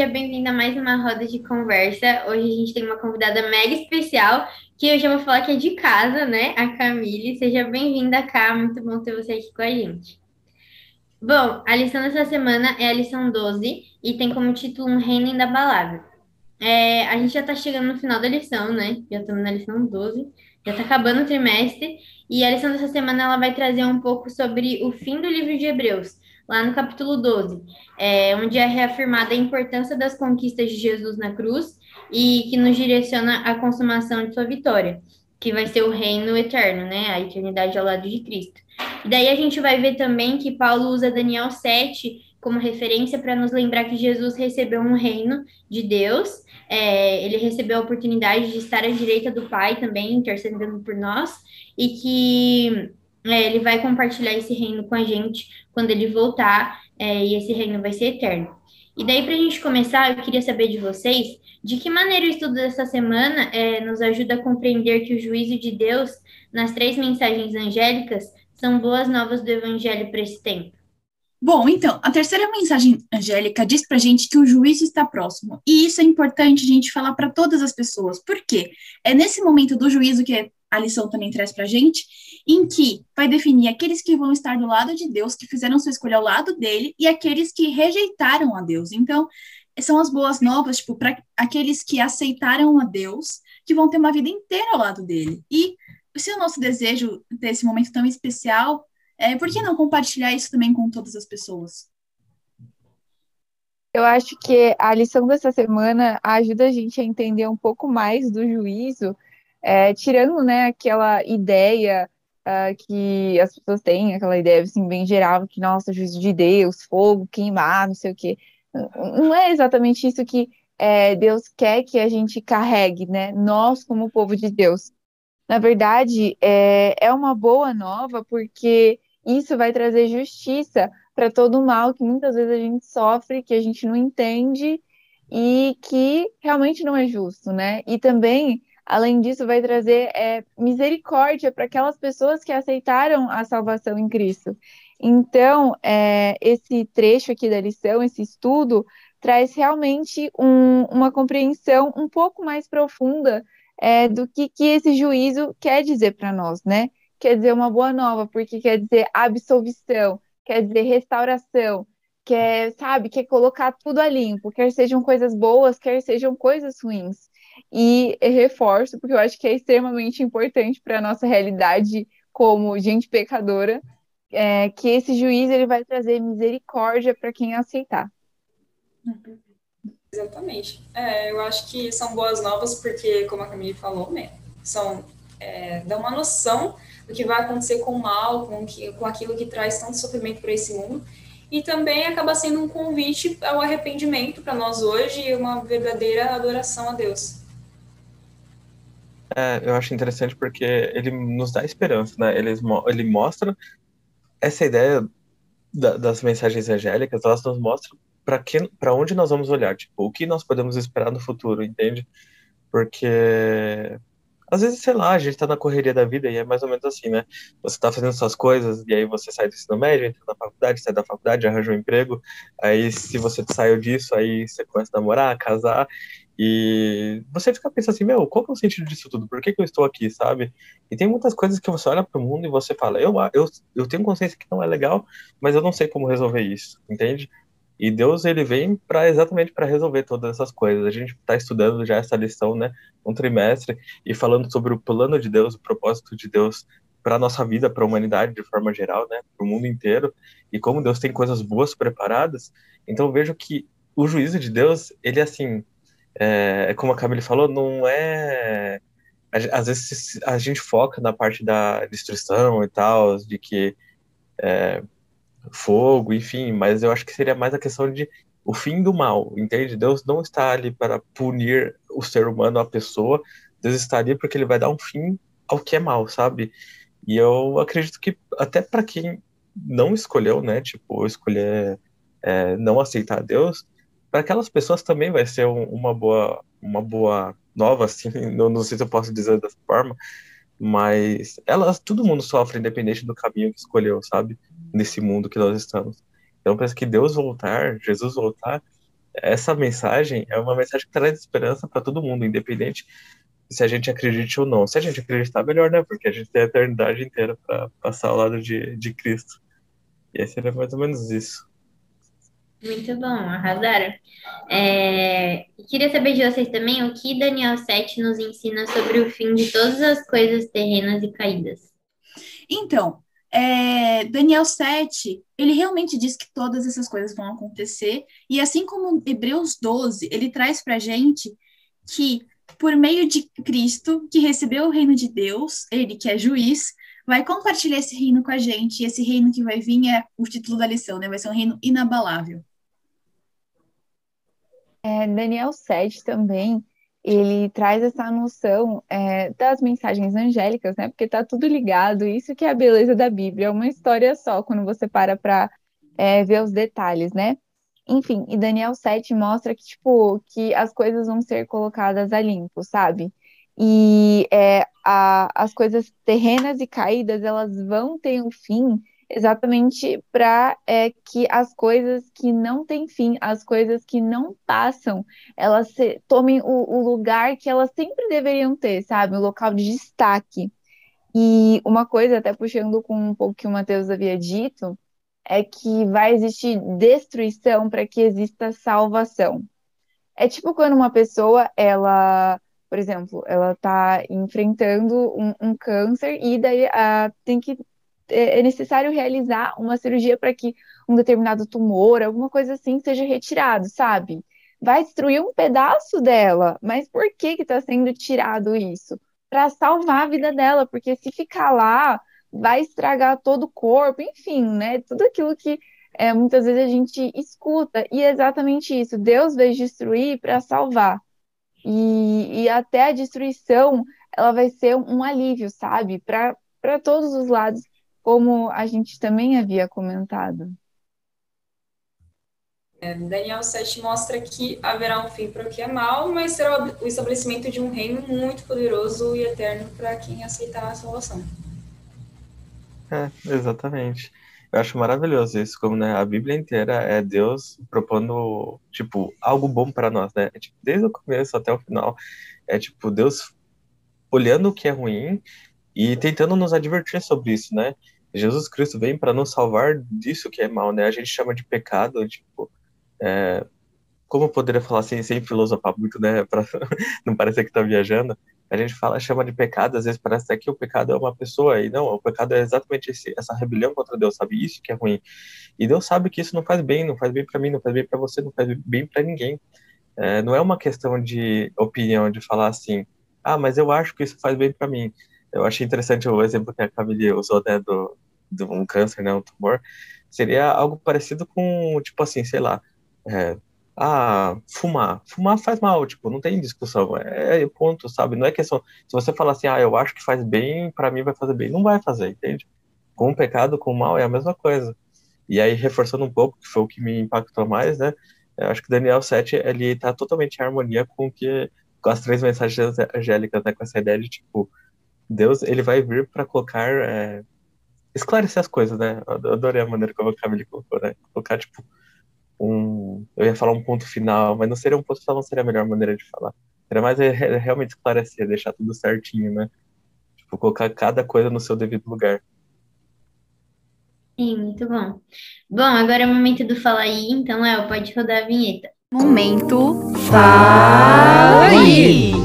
seja bem-vinda a mais uma roda de conversa. Hoje a gente tem uma convidada mega especial, que eu já vou falar que é de casa, né? A Camille. Seja bem-vinda cá, muito bom ter você aqui com a gente. Bom, a lição dessa semana é a lição 12 e tem como título Um Reino Inabalável. É, a gente já tá chegando no final da lição, né? Já estamos na lição 12, já tá acabando o trimestre, e a lição dessa semana ela vai trazer um pouco sobre o fim do livro de Hebreus lá no capítulo 12, é, onde é reafirmada a importância das conquistas de Jesus na cruz e que nos direciona à consumação de sua vitória, que vai ser o reino eterno, né? A eternidade ao lado de Cristo. E daí a gente vai ver também que Paulo usa Daniel 7 como referência para nos lembrar que Jesus recebeu um reino de Deus, é, ele recebeu a oportunidade de estar à direita do Pai também, intercedendo por nós, e que é, ele vai compartilhar esse reino com a gente quando ele voltar, é, e esse reino vai ser eterno. E daí, para a gente começar, eu queria saber de vocês de que maneira o estudo dessa semana é, nos ajuda a compreender que o juízo de Deus nas três mensagens angélicas são boas novas do Evangelho para esse tempo. Bom, então, a terceira mensagem angélica diz para gente que o juízo está próximo. E isso é importante a gente falar para todas as pessoas. Por quê? É nesse momento do juízo que a lição também traz para gente em que vai definir aqueles que vão estar do lado de Deus, que fizeram sua escolha ao lado dele, e aqueles que rejeitaram a Deus. Então, são as boas novas, tipo, para aqueles que aceitaram a Deus, que vão ter uma vida inteira ao lado dele. E se o nosso desejo desse momento tão especial, é, por que não compartilhar isso também com todas as pessoas? Eu acho que a lição dessa semana ajuda a gente a entender um pouco mais do juízo, é, tirando né, aquela ideia uh, que as pessoas têm, aquela ideia assim, bem geral, que, nossa, juízo de Deus, fogo, queimar, não sei o quê. Não é exatamente isso que é, Deus quer que a gente carregue, né? Nós, como povo de Deus. Na verdade, é, é uma boa nova, porque isso vai trazer justiça para todo o mal que muitas vezes a gente sofre, que a gente não entende e que realmente não é justo, né? E também Além disso, vai trazer é, misericórdia para aquelas pessoas que aceitaram a salvação em Cristo. Então, é, esse trecho aqui da lição, esse estudo, traz realmente um, uma compreensão um pouco mais profunda é, do que, que esse juízo quer dizer para nós, né? Quer dizer uma boa nova, porque quer dizer absolvição, quer dizer restauração, quer, sabe, quer colocar tudo a limpo, quer sejam coisas boas, quer sejam coisas ruins. E reforço, porque eu acho que é extremamente importante para a nossa realidade como gente pecadora, é, que esse juiz ele vai trazer misericórdia para quem aceitar. Exatamente. É, eu acho que são boas novas porque, como a Camille falou, né, são é, dá uma noção do que vai acontecer com o mal, com, que, com aquilo que traz tanto sofrimento para esse mundo. E também acaba sendo um convite ao arrependimento para nós hoje e uma verdadeira adoração a Deus. É, eu acho interessante porque ele nos dá esperança, né? Ele, ele mostra essa ideia da, das mensagens angélicas, elas nos mostram para onde nós vamos olhar, tipo, o que nós podemos esperar no futuro, entende? Porque às vezes, sei lá, a gente tá na correria da vida e é mais ou menos assim, né? Você tá fazendo suas coisas e aí você sai do ensino médio, entra na faculdade, sai da faculdade, arranja um emprego, aí se você saiu disso, aí você começa a namorar, casar, e você fica pensando assim, meu, qual que é o sentido disso tudo? Por que, que eu estou aqui, sabe? E tem muitas coisas que você olha para o mundo e você fala, eu, eu, eu tenho consciência que não é legal, mas eu não sei como resolver isso, entende? E Deus, ele vem para exatamente para resolver todas essas coisas. A gente está estudando já essa lição, né, um trimestre, e falando sobre o plano de Deus, o propósito de Deus para a nossa vida, para a humanidade de forma geral, né, para o mundo inteiro, e como Deus tem coisas boas preparadas. Então vejo que o juízo de Deus, ele assim, é, como a Camille falou, não é. Às vezes a gente foca na parte da destruição e tal, de que é, fogo, enfim, mas eu acho que seria mais a questão de o fim do mal, entende? Deus não está ali para punir o ser humano, a pessoa, Deus está ali porque ele vai dar um fim ao que é mal, sabe? E eu acredito que até para quem não escolheu, né, tipo, escolher é, não aceitar Deus, para aquelas pessoas também vai ser um, uma boa uma boa nova assim não, não sei se eu posso dizer dessa forma mas elas todo mundo sofre independente do caminho que escolheu sabe nesse mundo que nós estamos então penso que Deus voltar Jesus voltar essa mensagem é uma mensagem que traz esperança para todo mundo, independente se a gente acredite ou não. Se a gente acreditar, melhor, né? Porque a gente tem a eternidade inteira para passar ao lado de, de Cristo. E aí seria mais ou menos isso. Muito bom, arrasaram. É, queria saber de vocês também o que Daniel 7 nos ensina sobre o fim de todas as coisas terrenas e caídas. Então, é, Daniel 7, ele realmente diz que todas essas coisas vão acontecer, e assim como Hebreus 12, ele traz para gente que por meio de Cristo, que recebeu o reino de Deus, ele que é juiz, vai compartilhar esse reino com a gente, e esse reino que vai vir é o título da lição, né? Vai ser um reino inabalável. É, Daniel 7 também, ele traz essa noção é, das mensagens angélicas, né? Porque tá tudo ligado, isso que é a beleza da Bíblia, é uma história só, quando você para para é, ver os detalhes, né? Enfim, e Daniel 7 mostra que, tipo, que as coisas vão ser colocadas a limpo, sabe? E é, a, as coisas terrenas e caídas, elas vão ter um fim exatamente para é, que as coisas que não têm fim, as coisas que não passam, elas se, tomem o, o, lugar que elas sempre deveriam ter, sabe? O local de destaque. E uma coisa, até puxando com um pouco que o Matheus havia dito, é que vai existir destruição para que exista salvação. É tipo quando uma pessoa, ela, por exemplo, ela está enfrentando um, um, câncer e daí uh, tem que é, é necessário realizar uma cirurgia para que um determinado tumor, alguma coisa assim, seja retirado, sabe? Vai destruir um pedaço dela, mas por que que está sendo tirado isso? Para salvar a vida dela, porque se ficar lá, vai estragar todo o corpo, enfim, né? Tudo aquilo que é, muitas vezes a gente escuta, e é exatamente isso. Deus veio destruir para salvar. E, e até a destruição, ela vai ser um alívio, sabe? Para todos os lados como a gente também havia comentado. É, Daniel 7 mostra que haverá um fim para o que é mal, mas será o estabelecimento de um reino muito poderoso e eterno para quem aceitar a salvação. É, exatamente. Eu acho maravilhoso isso, como né, a Bíblia inteira é Deus propondo, tipo, algo bom para nós, né? É, tipo, desde o começo até o final, é tipo Deus olhando o que é ruim e tentando nos advertir sobre isso, né? Jesus Cristo vem para nos salvar disso que é mal, né? A gente chama de pecado, tipo, é, como eu poderia falar assim, sem filosofar muito, né? Para não parecer que tá viajando. A gente fala, chama de pecado, às vezes parece até que o pecado é uma pessoa, e não, o pecado é exatamente esse, essa rebelião contra Deus, sabe? Isso que é ruim. E Deus sabe que isso não faz bem, não faz bem para mim, não faz bem para você, não faz bem para ninguém. É, não é uma questão de opinião, de falar assim, ah, mas eu acho que isso faz bem para mim. Eu achei interessante o exemplo que a Camille usou, né, do, de um câncer, né, um tumor, seria algo parecido com, tipo assim, sei lá, é, ah, fumar. Fumar faz mal, tipo, não tem discussão, é, é ponto, sabe? Não é questão, se você falar assim, ah, eu acho que faz bem, para mim vai fazer bem, não vai fazer, entende? Com o pecado, com o mal, é a mesma coisa. E aí, reforçando um pouco, que foi o que me impactou mais, né, eu acho que Daniel 7, ele tá totalmente em harmonia com que com as três mensagens angélicas, né, com essa ideia de, tipo, Deus, ele vai vir para colocar, é, esclarecer as coisas, né? Eu adorei a maneira como a Camille colocou, né? Colocar, tipo, um. Eu ia falar um ponto final, mas não seria um ponto final, não seria a melhor maneira de falar. Era mais é, realmente esclarecer, deixar tudo certinho, né? Tipo, colocar cada coisa no seu devido lugar. Sim, muito bom. Bom, agora é o momento do Fala aí, então, Léo, pode rodar a vinheta. Momento Fala aí!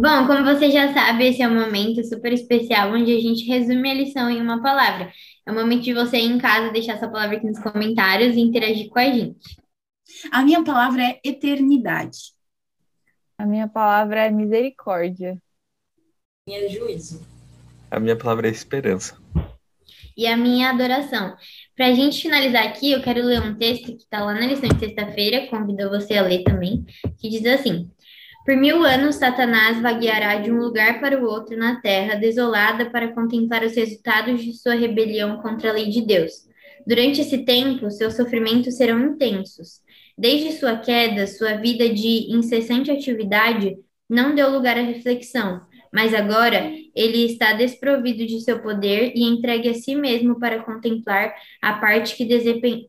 Bom, como você já sabe, esse é um momento super especial onde a gente resume a lição em uma palavra. É o momento de você ir em casa deixar essa palavra aqui nos comentários e interagir com a gente. A minha palavra é eternidade. A minha palavra é misericórdia. A minha é juízo. A minha palavra é esperança. E a minha adoração. Para a gente finalizar aqui, eu quero ler um texto que está lá na lição de sexta-feira, convido você a ler também, que diz assim: por mil anos, Satanás vagueará de um lugar para o outro na terra, desolada para contemplar os resultados de sua rebelião contra a lei de Deus. Durante esse tempo, seus sofrimentos serão intensos. Desde sua queda, sua vida de incessante atividade não deu lugar à reflexão, Mas agora ele está desprovido de seu poder e entregue a si mesmo para contemplar a parte que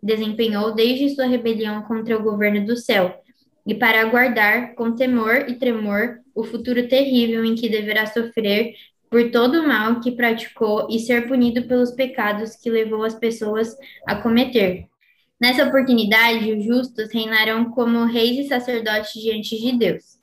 desempenhou desde sua rebelião contra o governo do céu, e para aguardar, com temor e tremor, o futuro terrível em que deverá sofrer por todo o mal que praticou e ser punido pelos pecados que levou as pessoas a cometer. Nessa oportunidade, os justos reinarão como reis e sacerdotes diante de Deus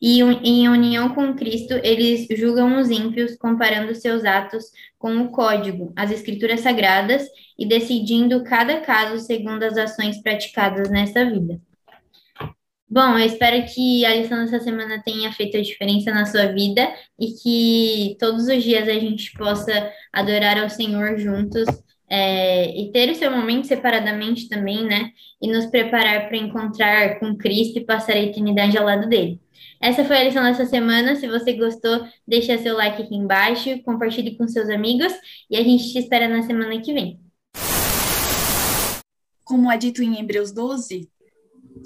e em união com Cristo, eles julgam os ímpios, comparando seus atos com o código, as escrituras sagradas, e decidindo cada caso segundo as ações praticadas nessa vida. Bom, eu espero que a lição dessa semana tenha feito a diferença na sua vida e que todos os dias a gente possa adorar ao Senhor juntos é, e ter o seu momento separadamente também, né? E nos preparar para encontrar com Cristo e passar a eternidade ao lado dele. Essa foi a lição dessa semana. Se você gostou, deixa seu like aqui embaixo, compartilhe com seus amigos e a gente te espera na semana que vem. Como é dito em Hebreus 12,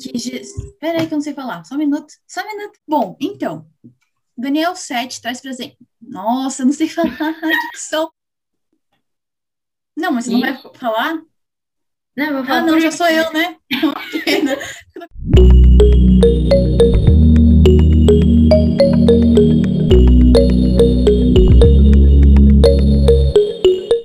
que Jesus... Peraí que eu não sei falar. Só um minuto. Só um minuto. Bom, então. Daniel 7 traz pra gente... Nossa, não sei falar dicção. Não, mas você não vai falar? Não, eu vou falar. Ah, não, já sou eu, né? né?